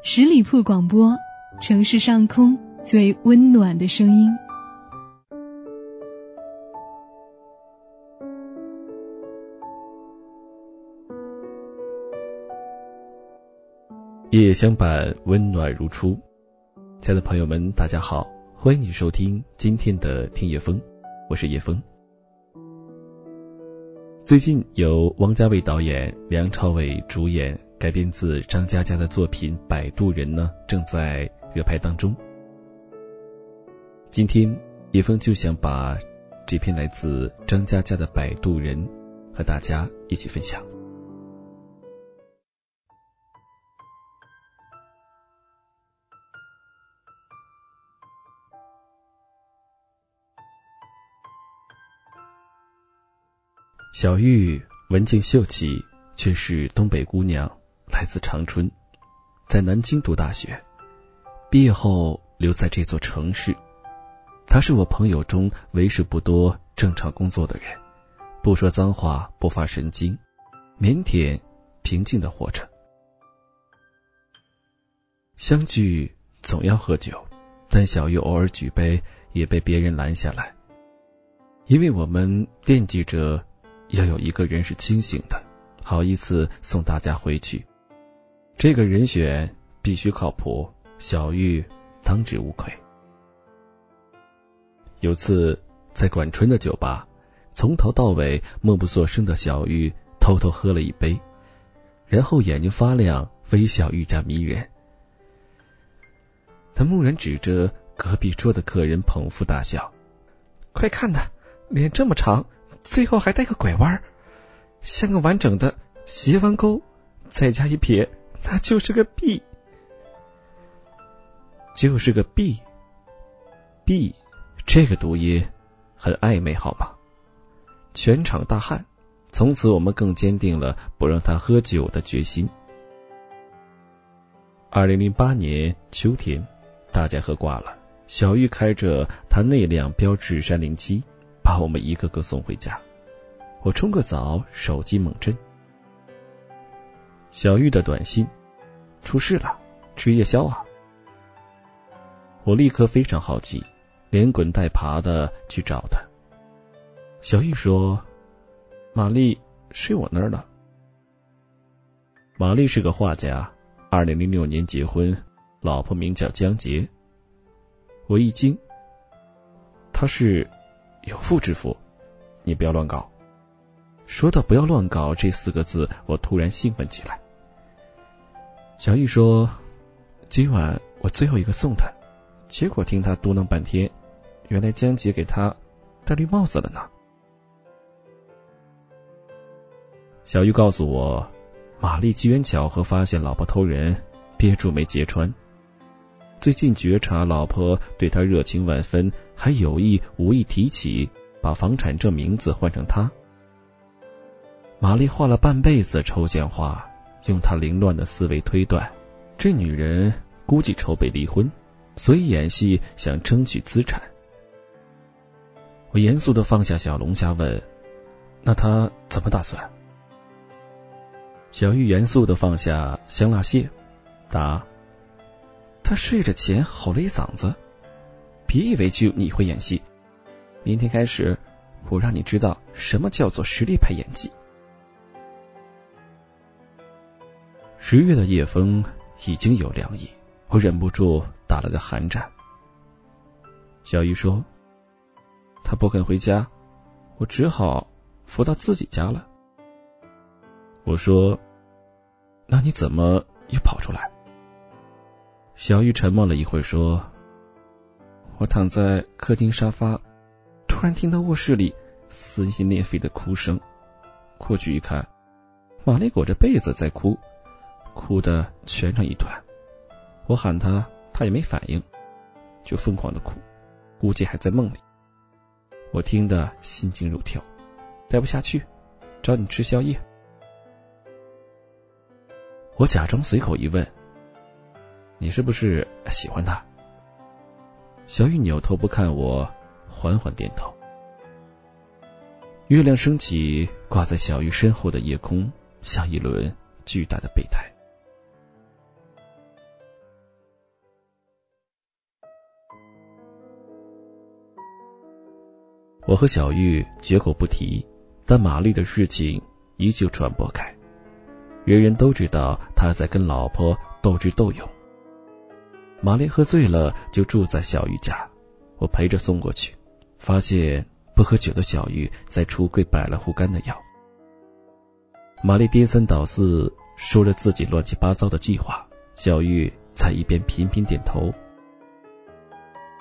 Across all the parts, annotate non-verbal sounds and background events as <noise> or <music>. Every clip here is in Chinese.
十里铺广播，城市上空最温暖的声音。夜夜相伴，温暖如初。亲爱的朋友们，大家好，欢迎你收听今天的听夜风，我是叶风。最近由王家卫导演、梁朝伟主演，改编自张嘉佳的作品《摆渡人》呢，正在热拍当中。今天叶枫就想把这篇来自张嘉佳的《摆渡人》和大家一起分享。小玉文静秀气，却是东北姑娘，来自长春，在南京读大学，毕业后留在这座城市。她是我朋友中为数不多正常工作的人，不说脏话，不发神经，腼腆平静的活着。相聚总要喝酒，但小玉偶尔举杯也被别人拦下来，因为我们惦记着。要有一个人是清醒的，好意思送大家回去。这个人选必须靠谱，小玉当之无愧。有次在管春的酒吧，从头到尾默不作声的小玉偷偷喝了一杯，然后眼睛发亮，微笑愈加迷人。他蓦然指着隔壁桌的客人，捧腹大笑：“快看呐，脸这么长！”最后还带个拐弯，像个完整的斜弯钩，再加一撇，那就是个 B，就是个 B，B，这个读音很暧昧，好吗？全场大汗，从此我们更坚定了不让他喝酒的决心。二零零八年秋天，大家喝挂了，小玉开着他那辆标致山零七。把我们一个个送回家。我冲个澡，手机猛震。小玉的短信：出事了，吃夜宵啊！我立刻非常好奇，连滚带爬的去找他。小玉说：“玛丽睡我那儿了。”玛丽是个画家，二零零六年结婚，老婆名叫江杰。我一惊，他是？有妇之夫，你不要乱搞。说到“不要乱搞”这四个字，我突然兴奋起来。小玉说：“今晚我最后一个送他。”结果听他嘟囔半天，原来江杰给他戴绿帽子了呢。小玉告诉我，玛丽机缘巧合发现老婆偷人，憋住没揭穿。最近觉察老婆对他热情万分，还有意无意提起把房产证名字换成他。玛丽画了半辈子抽象画，用她凌乱的思维推断，这女人估计筹备离婚，所以演戏想争取资产。我严肃的放下小龙虾问：“那他怎么打算？”小玉严肃的放下香辣蟹，答。他睡着前吼了一嗓子，别以为就你会演戏，明天开始我让你知道什么叫做实力派演技。十月的夜风已经有凉意，我忍不住打了个寒战。小玉说：“他不肯回家，我只好扶到自己家了。”我说：“那你怎么又跑出来？”小玉沉默了一会，说：“我躺在客厅沙发，突然听到卧室里撕心裂肺的哭声。过去一看，玛丽裹着被子在哭，哭得蜷成一团。我喊他，他也没反应，就疯狂的哭，估计还在梦里。我听得心惊肉跳，待不下去，找你吃宵夜。我假装随口一问。”你是不是喜欢他？小雨扭头不看我，缓缓点头。月亮升起，挂在小玉身后的夜空，像一轮巨大的备胎。我和小玉绝口不提，但玛丽的事情依旧传播开，人人都知道他在跟老婆斗智斗勇。玛丽喝醉了，就住在小玉家，我陪着送过去，发现不喝酒的小玉在橱柜摆了护肝的药。玛丽颠三倒四说着自己乱七八糟的计划，小玉在一边频频点头。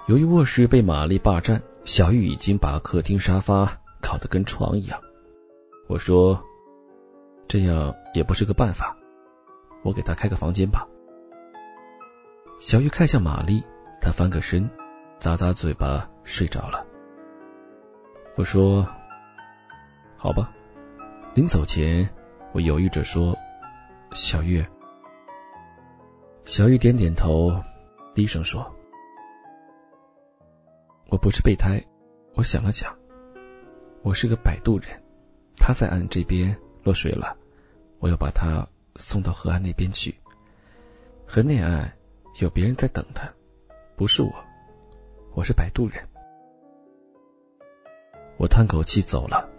由于卧室被玛丽霸占。小玉已经把客厅沙发搞得跟床一样。我说：“这样也不是个办法，我给她开个房间吧。”小玉看向玛丽，她翻个身，咂咂嘴巴，睡着了。我说：“好吧。”临走前，我犹豫着说：“小玉。”小玉点点头，低声说。我不是备胎，我想了想，我是个摆渡人。他在岸这边落水了，我要把他送到河岸那边去。河内岸有别人在等他，不是我，我是摆渡人。我叹口气走了。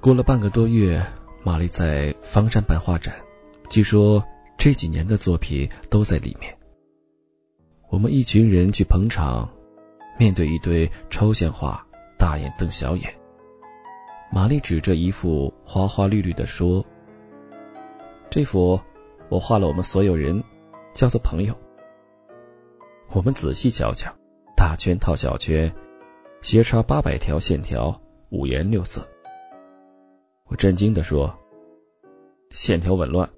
过了半个多月，玛丽在方山办画展，据说这几年的作品都在里面。我们一群人去捧场。面对一堆抽象画，大眼瞪小眼。玛丽指着一幅花花绿绿的说：“这幅我画了，我们所有人叫做朋友。”我们仔细瞧瞧，大圈套小圈，斜插八百条线条，五颜六色。我震惊的说：“线条紊乱，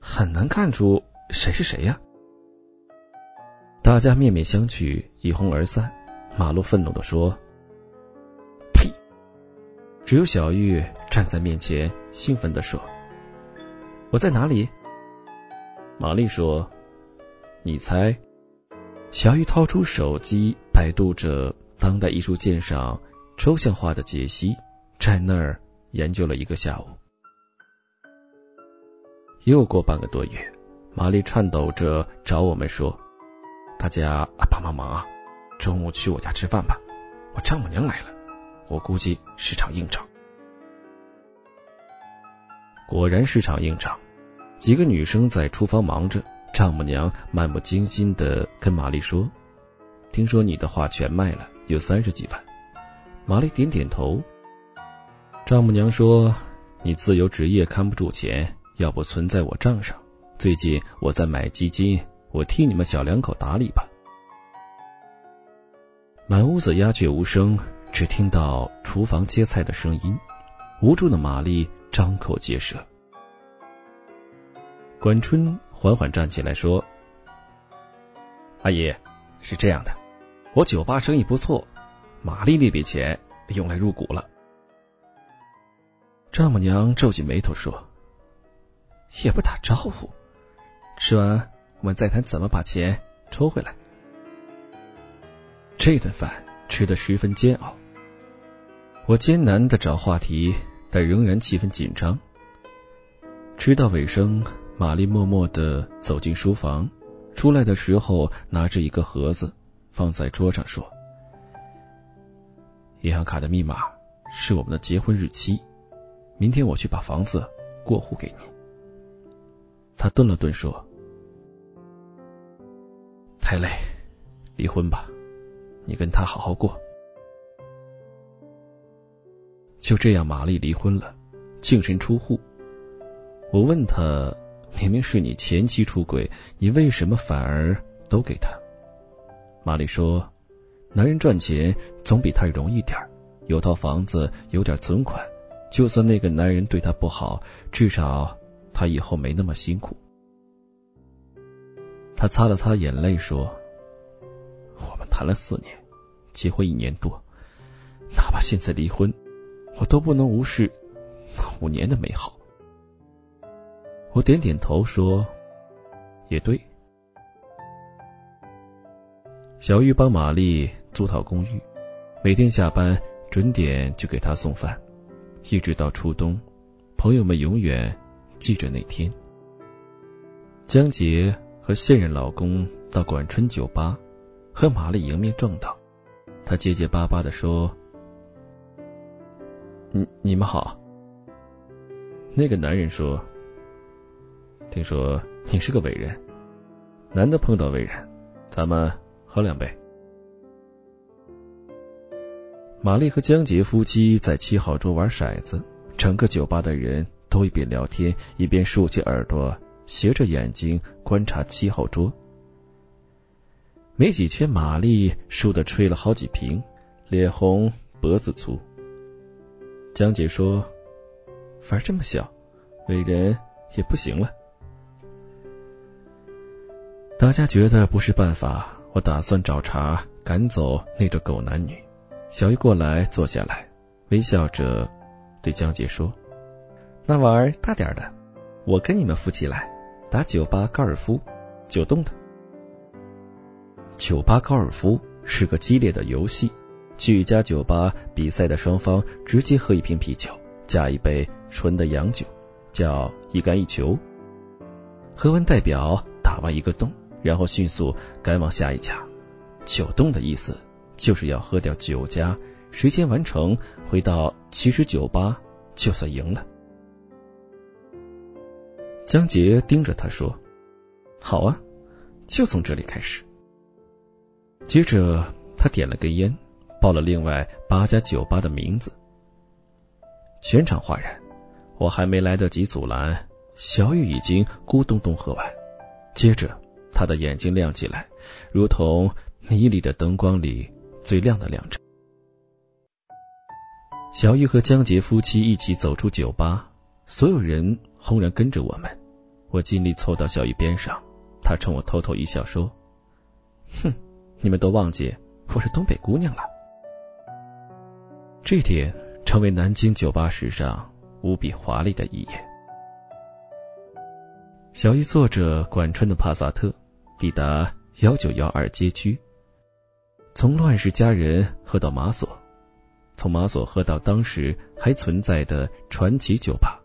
很难看出谁是谁呀！”大家面面相觑，一哄而散。马路愤怒的说：“呸！”只有小玉站在面前，兴奋的说：“我在哪里？”玛丽说：“你猜。”小玉掏出手机，百度着当代艺术鉴赏抽象画的解析，在那儿研究了一个下午。又过半个多月，玛丽颤抖着找我们说：“大家帮帮忙啊！”中午去我家吃饭吧，我丈母娘来了，我估计是场硬仗。果然是场硬仗，几个女生在厨房忙着，丈母娘漫不经心的跟玛丽说：“听说你的画全卖了，有三十几万。”玛丽点点头。丈母娘说：“你自由职业看不住钱，要不存在我账上。最近我在买基金，我替你们小两口打理吧。”满屋子鸦雀无声，只听到厨房切菜的声音。无助的玛丽张口结舌。管春缓缓站起来说：“阿姨，是这样的，我酒吧生意不错，玛丽那笔钱用来入股了。”丈母娘皱起眉头说：“也不打招呼，吃完我们再谈怎么把钱抽回来。”这顿饭吃得十分煎熬，我艰难的找话题，但仍然气氛紧张。吃到尾声，玛丽默默的走进书房，出来的时候拿着一个盒子放在桌上，说：“银行卡的密码是我们的结婚日期，明天我去把房子过户给你。”他顿了顿说：“太累，离婚吧。”你跟他好好过。就这样，玛丽离婚了，净身出户。我问他，明明是你前妻出轨，你为什么反而都给他？玛丽说，男人赚钱总比他容易点有套房子，有点存款，就算那个男人对他不好，至少他以后没那么辛苦。他擦了擦眼泪说。谈了四年，结婚一年多，哪怕现在离婚，我都不能无视那五年的美好。我点点头说：“也对。”小玉帮玛丽租套公寓，每天下班准点就给她送饭，一直到初冬，朋友们永远记着那天。江杰和现任老公到管春酒吧。和玛丽迎面撞到，他结结巴巴的说：“你你们好。那个男人说：“听说你是个伟人，难得碰到伟人，咱们喝两杯。”玛丽和江杰夫妻在七号桌玩骰子，整个酒吧的人都一边聊天一边竖起耳朵，斜着眼睛观察七号桌。没几圈，马力输的吹了好几瓶，脸红脖子粗。江姐说：“玩这么小，伟人也不行了。”大家觉得不是办法，我打算找茬赶走那对狗男女。小玉过来坐下来，微笑着对江姐说：“那玩儿大点的，我跟你们夫妻来打酒吧高尔夫，九洞的。”酒吧高尔夫是个激烈的游戏。去一家酒吧比赛的双方直接喝一瓶啤酒，加一杯纯的洋酒，叫一干一球。喝完代表打完一个洞，然后迅速赶往下一家。九洞的意思就是要喝掉九家，谁先完成回到起始酒吧就算赢了。江杰盯着他说：“好啊，就从这里开始。”接着他点了根烟。报了另外八家酒吧的名字，全场哗然。我还没来得及阻拦，小雨已经咕咚咚喝完。接着，他的眼睛亮起来，如同迷离的灯光里最亮的亮着。小玉和江杰夫妻一起走出酒吧，所有人轰然跟着我们。我尽力凑到小玉边上，他冲我偷偷一笑说：“哼，你们都忘记我是东北姑娘了。”这点成为南京酒吧史上无比华丽的一页。小易坐着管春的帕萨特抵达幺九幺二街区，从乱世佳人喝到马索，从马索喝到当时还存在的传奇酒吧。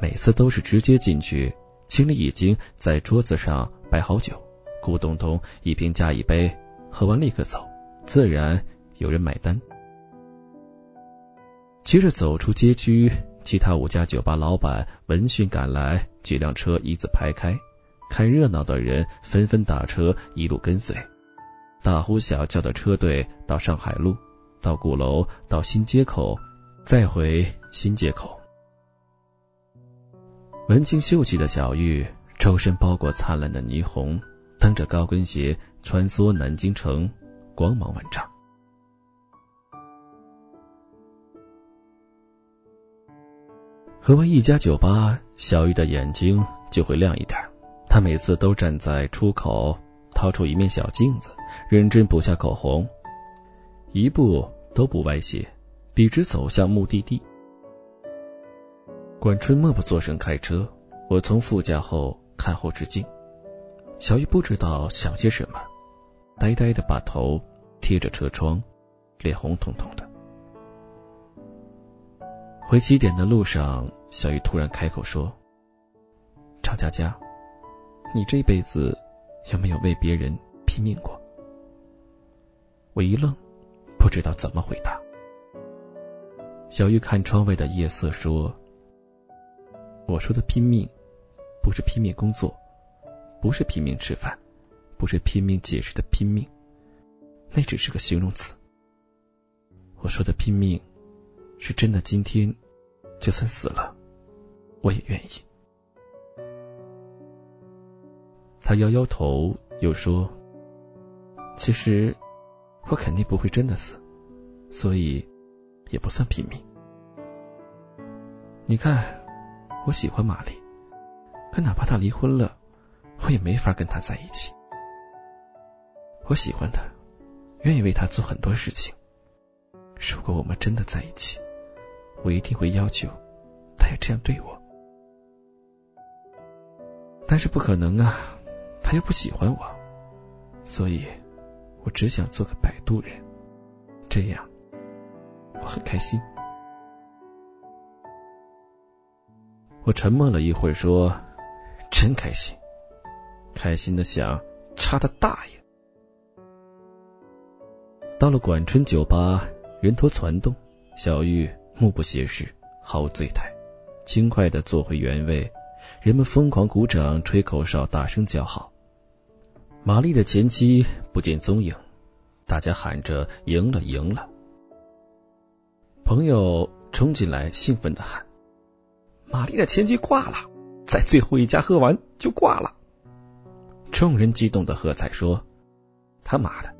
每次都是直接进去，经理已经在桌子上摆好酒，咕咚咚一瓶加一杯，喝完立刻走，自然有人买单。接着走出街区，其他五家酒吧老板闻讯赶来，几辆车一字排开，看热闹的人纷纷打车一路跟随，大呼小叫的车队到上海路，到鼓楼，到新街口，再回新街口。文静秀气的小玉，周身包裹灿烂的霓虹，蹬着高跟鞋穿梭南京城，光芒万丈。喝完一家酒吧，小玉的眼睛就会亮一点。她每次都站在出口，掏出一面小镜子，认真补下口红，一步都不歪斜，笔直走向目的地。管春默不作声开车，我从副驾后看后视镜。小玉不知道想些什么，呆呆的把头贴着车窗，脸红彤彤的。回起点的路上，小玉突然开口说：“赵佳佳，你这辈子有没有为别人拼命过？”我一愣，不知道怎么回答。小玉看窗外的夜色说：“我说的拼命，不是拼命工作，不是拼命吃饭，不是拼命解释的拼命，那只是个形容词。我说的拼命。”是真的，今天就算死了，我也愿意。他摇摇头，又说：“其实我肯定不会真的死，所以也不算拼命。你看，我喜欢玛丽，可哪怕她离婚了，我也没法跟她在一起。我喜欢她，愿意为她做很多事情。如果我们真的在一起。”我一定会要求他也这样对我，但是不可能啊，他又不喜欢我，所以我只想做个摆渡人，这样我很开心。我沉默了一会儿，说：“真开心，开心的想插他大爷。”到了管春酒吧，人头攒动，小玉。目不斜视，毫无醉态，轻快的坐回原位。人们疯狂鼓掌，吹口哨，大声叫好。玛丽的前妻不见踪影，大家喊着“赢了，赢了”。朋友冲进来，兴奋的喊：“玛丽的前妻挂了，在最后一家喝完就挂了。”众人激动的喝彩说：“他妈的，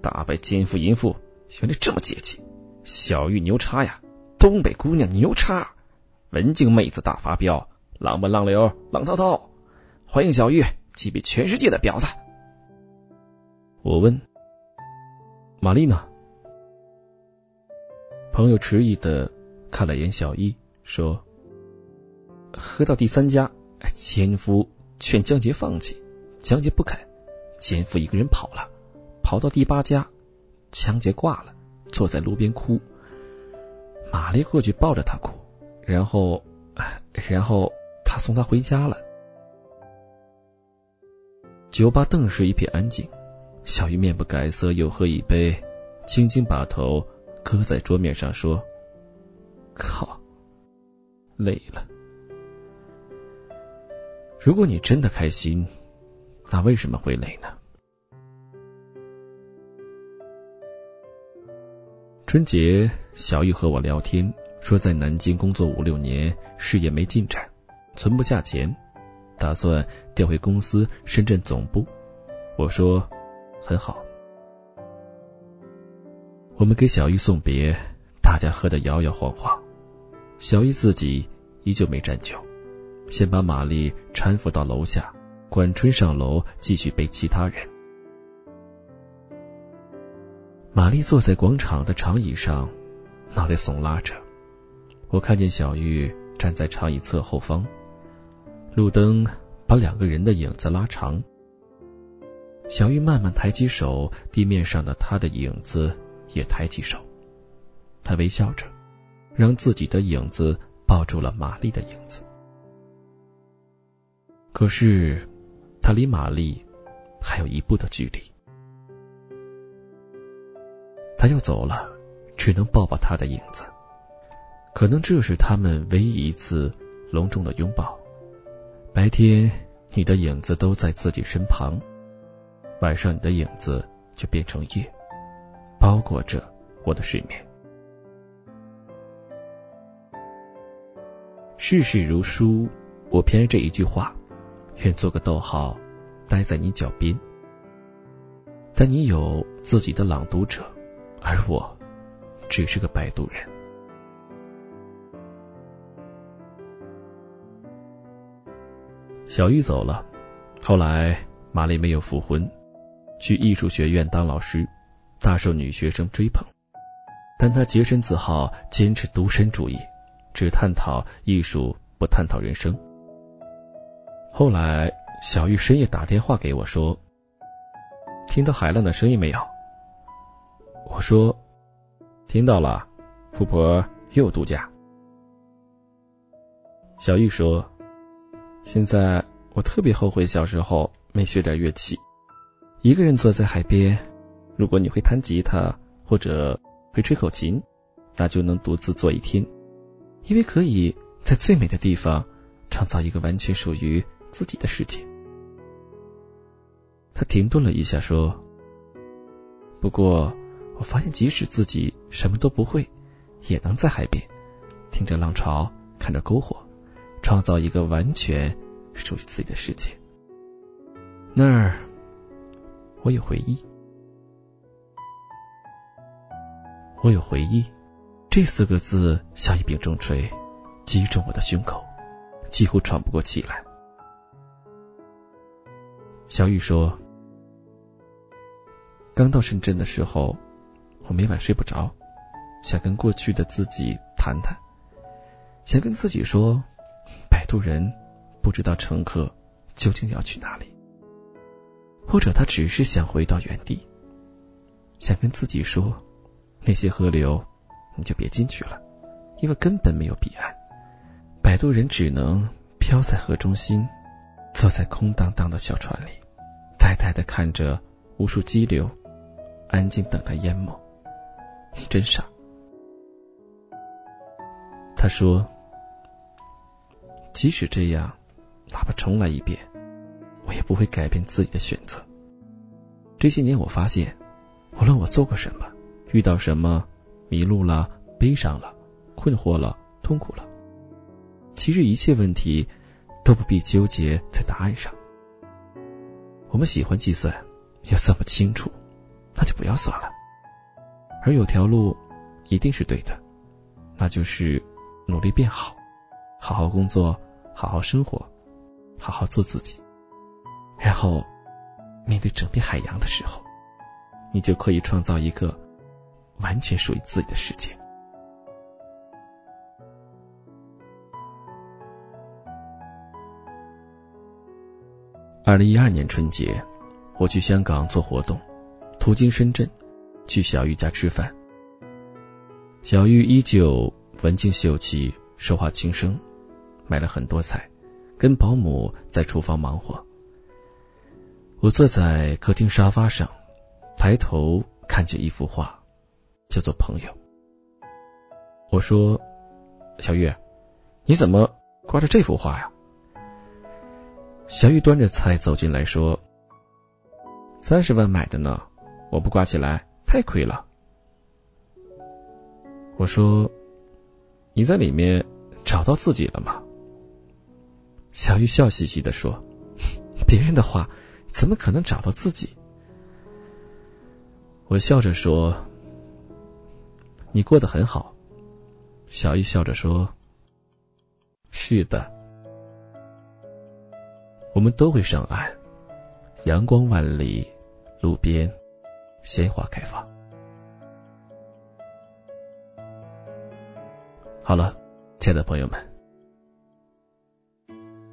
打败奸夫淫妇，原来这么解气！小玉牛叉呀，东北姑娘牛叉，文静妹子大发飙。”浪奔浪流，浪滔滔，欢迎小玉击毙全世界的婊子。我问玛丽呢？朋友迟疑的看了眼小一，说：“喝到第三家，奸夫劝江杰放弃，强杰不肯，奸夫一个人跑了，跑到第八家，强杰挂了，坐在路边哭。玛丽过去抱着他哭，然后，然后。”他送她回家了。酒吧顿时一片安静。小鱼面不改色，又喝一杯，轻轻把头搁在桌面上，说：“靠，累了。如果你真的开心，那为什么会累呢？”春节，小玉和我聊天，说在南京工作五六年，事业没进展。存不下钱，打算调回公司深圳总部。我说很好。我们给小玉送别，大家喝得摇摇晃晃。小玉自己依旧没沾酒，先把玛丽搀扶到楼下，管春上楼继续背其他人。玛丽坐在广场的长椅上，脑袋耸拉着。我看见小玉站在长椅侧后方。路灯把两个人的影子拉长，小玉慢慢抬起手，地面上的她的影子也抬起手，她微笑着，让自己的影子抱住了玛丽的影子。可是他离玛丽还有一步的距离，他要走了，只能抱抱他的影子。可能这是他们唯一一次隆重的拥抱。白天，你的影子都在自己身旁；晚上，你的影子就变成夜，包裹着我的睡眠。世事如书，我偏爱这一句话：愿做个逗号，待在你脚边。但你有自己的朗读者，而我只是个摆渡人。小玉走了，后来玛丽没有复婚，去艺术学院当老师，大受女学生追捧。但她洁身自好，坚持独身主义，只探讨艺术，不探讨人生。后来，小玉深夜打电话给我，说：“听到海浪的声音没有？”我说：“听到了，富婆又度假。”小玉说。现在我特别后悔小时候没学点乐器。一个人坐在海边，如果你会弹吉他或者会吹口琴，那就能独自坐一天，因为可以在最美的地方创造一个完全属于自己的世界。他停顿了一下，说：“不过我发现，即使自己什么都不会，也能在海边听着浪潮，看着篝火。”创造一个完全属于自己的世界。那儿，我有回忆，我有回忆。这四个字像一柄重锤，击中我的胸口，几乎喘不过气来。小雨说：“刚到深圳的时候，我每晚睡不着，想跟过去的自己谈谈，想跟自己说。”摆渡人不知道乘客究竟要去哪里，或者他只是想回到原地，想跟自己说：那些河流你就别进去了，因为根本没有彼岸。摆渡人只能漂在河中心，坐在空荡荡的小船里，呆呆的看着无数激流，安静等待淹没。你真傻。他说：“即使这样，哪怕重来一遍，我也不会改变自己的选择。这些年，我发现，无论我做过什么，遇到什么，迷路了、悲伤了、困惑了、痛苦了，其实一切问题都不必纠结在答案上。我们喜欢计算，又算不清楚，那就不要算了。而有条路一定是对的，那就是。”努力变好，好好工作，好好生活，好好做自己。然后，面对整片海洋的时候，你就可以创造一个完全属于自己的世界。二零一二年春节，我去香港做活动，途经深圳，去小玉家吃饭。小玉依旧。文静秀气，说话轻声，买了很多菜，跟保姆在厨房忙活。我坐在客厅沙发上，抬头看见一幅画，叫做《朋友》。我说：“小玉，你怎么挂着这幅画呀？”小玉端着菜走进来说：“三十万买的呢，我不挂起来太亏了。”我说。你在里面找到自己了吗？小玉笑嘻嘻的说：“ <laughs> 别人的话怎么可能找到自己？”我笑着说：“你过得很好。”小玉笑着说：“是的，我们都会上岸，阳光万里，路边鲜花开放。”好了，亲爱的朋友们，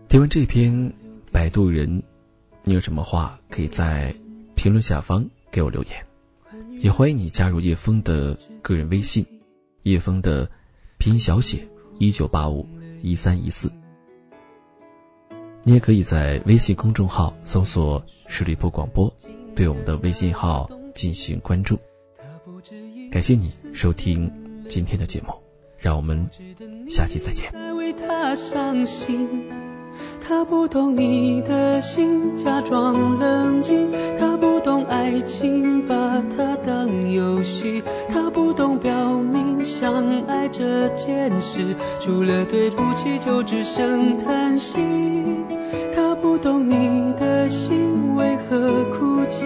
听完这篇摆渡人，你有什么话可以在评论下方给我留言，也欢迎你加入叶枫的个人微信，叶枫的拼音小写一九八五一三一四，你也可以在微信公众号搜索十里铺广播，对我们的微信号进行关注。感谢你收听今天的节目。让我们下期再见。为他伤心，他不懂你的心，假装冷静。他不懂爱情，把它当游戏。他不懂表明相爱这件事，除了对不起就只剩叹息。他不懂你的心为何哭泣，